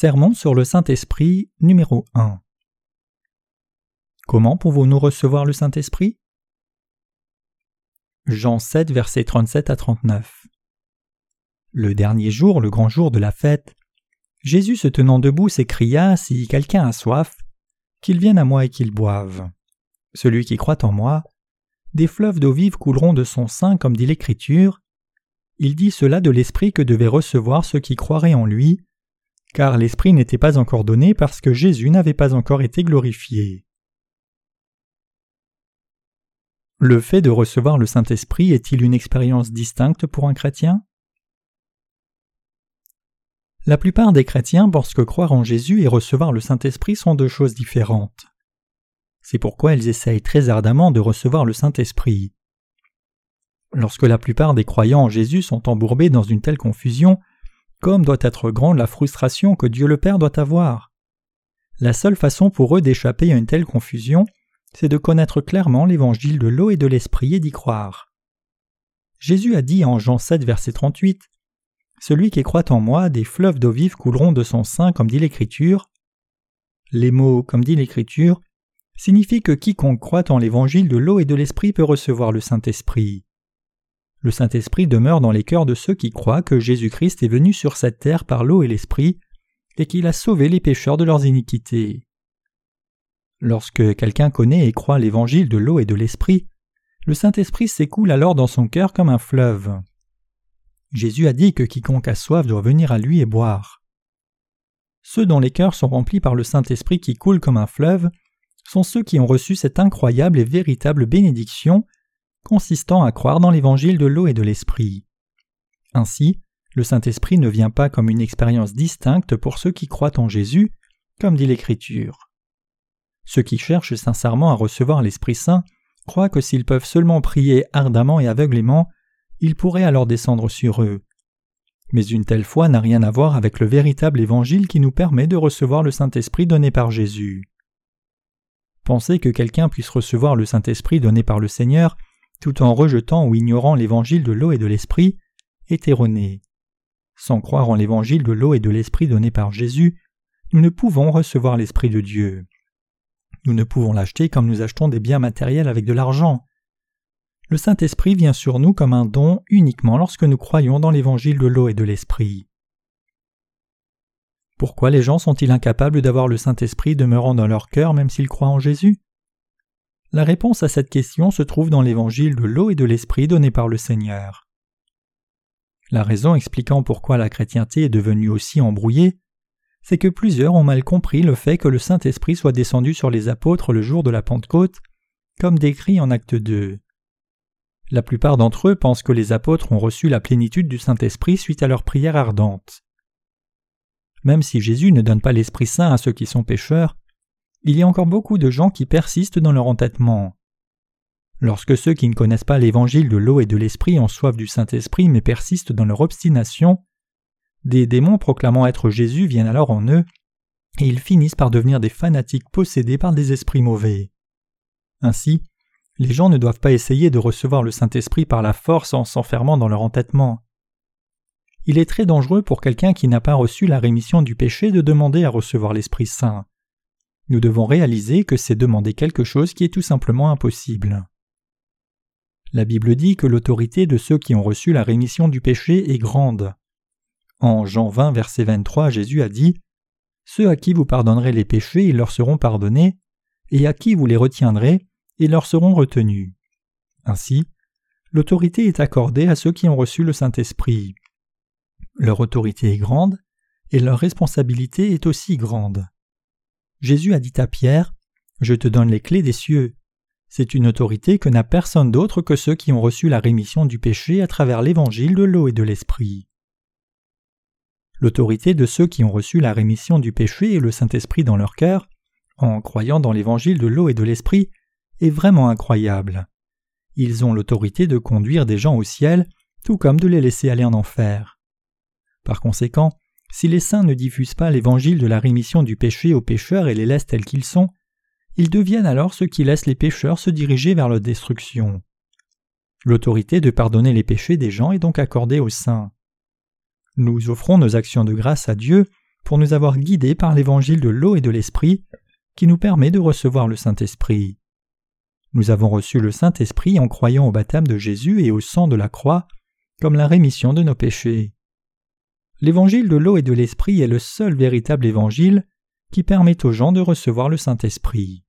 Sermon sur le Saint-Esprit numéro 1 Comment pouvons-nous recevoir le Saint-Esprit? Jean 7, versets 37 à 39 Le dernier jour, le grand jour de la fête, Jésus se tenant debout s'écria Si quelqu'un a soif, qu'il vienne à moi et qu'il boive. Celui qui croit en moi, des fleuves d'eau vive couleront de son sein, comme dit l'Écriture. Il dit cela de l'Esprit que devaient recevoir ceux qui croiraient en lui, car l'Esprit n'était pas encore donné parce que Jésus n'avait pas encore été glorifié. Le fait de recevoir le Saint-Esprit est-il une expérience distincte pour un chrétien? La plupart des chrétiens pensent que croire en Jésus et recevoir le Saint-Esprit sont deux choses différentes. C'est pourquoi ils essayent très ardemment de recevoir le Saint-Esprit. Lorsque la plupart des croyants en Jésus sont embourbés dans une telle confusion, comme doit être grande la frustration que Dieu le Père doit avoir. La seule façon pour eux d'échapper à une telle confusion, c'est de connaître clairement l'évangile de l'eau et de l'esprit et d'y croire. Jésus a dit en Jean 7, verset 38 Celui qui croit en moi, des fleuves d'eau vive couleront de son sein, comme dit l'Écriture. Les mots, comme dit l'Écriture, signifie que quiconque croit en l'évangile de l'eau et de l'esprit peut recevoir le Saint-Esprit. Le Saint-Esprit demeure dans les cœurs de ceux qui croient que Jésus-Christ est venu sur cette terre par l'eau et l'esprit, et qu'il a sauvé les pécheurs de leurs iniquités. Lorsque quelqu'un connaît et croit l'évangile de l'eau et de l'esprit, le Saint-Esprit s'écoule alors dans son cœur comme un fleuve. Jésus a dit que quiconque a soif doit venir à lui et boire. Ceux dont les cœurs sont remplis par le Saint-Esprit qui coule comme un fleuve sont ceux qui ont reçu cette incroyable et véritable bénédiction consistant à croire dans l'évangile de l'eau et de l'esprit. Ainsi, le Saint-Esprit ne vient pas comme une expérience distincte pour ceux qui croient en Jésus, comme dit l'Écriture. Ceux qui cherchent sincèrement à recevoir l'Esprit Saint croient que s'ils peuvent seulement prier ardemment et aveuglément, il pourrait alors descendre sur eux. Mais une telle foi n'a rien à voir avec le véritable évangile qui nous permet de recevoir le Saint-Esprit donné par Jésus. Penser que quelqu'un puisse recevoir le Saint-Esprit donné par le Seigneur tout en rejetant ou ignorant l'évangile de l'eau et de l'esprit est erroné. Sans croire en l'évangile de l'eau et de l'esprit donné par Jésus, nous ne pouvons recevoir l'esprit de Dieu. Nous ne pouvons l'acheter comme nous achetons des biens matériels avec de l'argent. Le Saint-Esprit vient sur nous comme un don uniquement lorsque nous croyons dans l'évangile de l'eau et de l'esprit. Pourquoi les gens sont-ils incapables d'avoir le Saint-Esprit demeurant dans leur cœur même s'ils croient en Jésus? La réponse à cette question se trouve dans l'évangile de l'eau et de l'Esprit donné par le Seigneur. La raison expliquant pourquoi la chrétienté est devenue aussi embrouillée, c'est que plusieurs ont mal compris le fait que le Saint-Esprit soit descendu sur les apôtres le jour de la Pentecôte, comme décrit en acte 2. La plupart d'entre eux pensent que les apôtres ont reçu la plénitude du Saint-Esprit suite à leur prière ardente. Même si Jésus ne donne pas l'Esprit Saint à ceux qui sont pécheurs, il y a encore beaucoup de gens qui persistent dans leur entêtement. Lorsque ceux qui ne connaissent pas l'évangile de l'eau et de l'esprit ont soif du Saint-Esprit mais persistent dans leur obstination, des démons proclamant être Jésus viennent alors en eux, et ils finissent par devenir des fanatiques possédés par des esprits mauvais. Ainsi, les gens ne doivent pas essayer de recevoir le Saint-Esprit par la force en s'enfermant dans leur entêtement il est très dangereux pour quelqu'un qui n'a pas reçu la rémission du péché de demander à recevoir l'Esprit Saint. Nous devons réaliser que c'est demander quelque chose qui est tout simplement impossible. La Bible dit que l'autorité de ceux qui ont reçu la rémission du péché est grande. En Jean 20, verset 23, Jésus a dit Ceux à qui vous pardonnerez les péchés, ils leur seront pardonnés, et à qui vous les retiendrez, ils leur seront retenus. Ainsi, l'autorité est accordée à ceux qui ont reçu le Saint-Esprit. Leur autorité est grande, et leur responsabilité est aussi grande. Jésus a dit à Pierre Je te donne les clés des cieux. C'est une autorité que n'a personne d'autre que ceux qui ont reçu la rémission du péché à travers l'évangile de l'eau et de l'esprit. L'autorité de ceux qui ont reçu la rémission du péché et le Saint-Esprit dans leur cœur, en croyant dans l'évangile de l'eau et de l'esprit, est vraiment incroyable. Ils ont l'autorité de conduire des gens au ciel, tout comme de les laisser aller en enfer. Par conséquent, si les saints ne diffusent pas l'évangile de la rémission du péché aux pécheurs et les laissent tels qu'ils sont, ils deviennent alors ceux qui laissent les pécheurs se diriger vers leur destruction. L'autorité de pardonner les péchés des gens est donc accordée aux saints. Nous offrons nos actions de grâce à Dieu pour nous avoir guidés par l'évangile de l'eau et de l'esprit qui nous permet de recevoir le Saint-Esprit. Nous avons reçu le Saint-Esprit en croyant au baptême de Jésus et au sang de la croix comme la rémission de nos péchés l'évangile de l'eau et de l'esprit est le seul véritable évangile qui permet aux gens de recevoir le Saint-Esprit.